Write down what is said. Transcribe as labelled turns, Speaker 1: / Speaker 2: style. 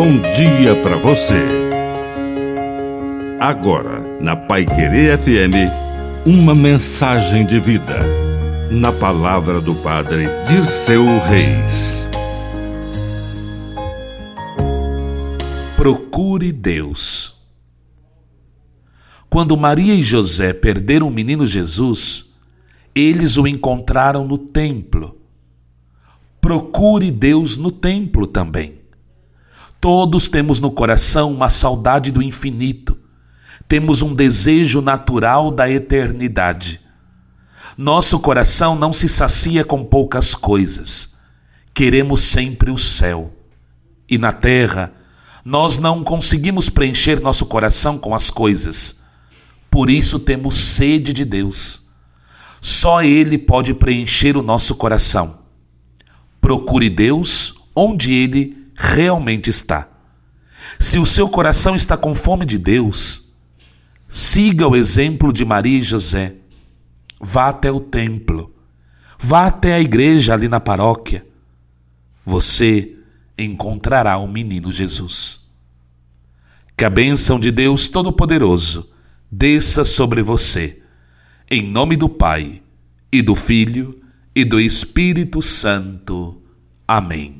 Speaker 1: bom dia para você. Agora, na Pai Querer FM, uma mensagem de vida. Na palavra do Padre de seu Reis.
Speaker 2: Procure Deus. Quando Maria e José perderam o menino Jesus, eles o encontraram no templo. Procure Deus no templo também. Todos temos no coração uma saudade do infinito, temos um desejo natural da eternidade. Nosso coração não se sacia com poucas coisas, queremos sempre o céu. E na terra, nós não conseguimos preencher nosso coração com as coisas, por isso temos sede de Deus. Só Ele pode preencher o nosso coração. Procure Deus onde Ele realmente está. Se o seu coração está com fome de Deus, siga o exemplo de Maria e José. Vá até o templo, vá até a igreja ali na paróquia. Você encontrará o menino Jesus. Que a bênção de Deus Todo-Poderoso desça sobre você, em nome do Pai, e do Filho, e do Espírito Santo. Amém.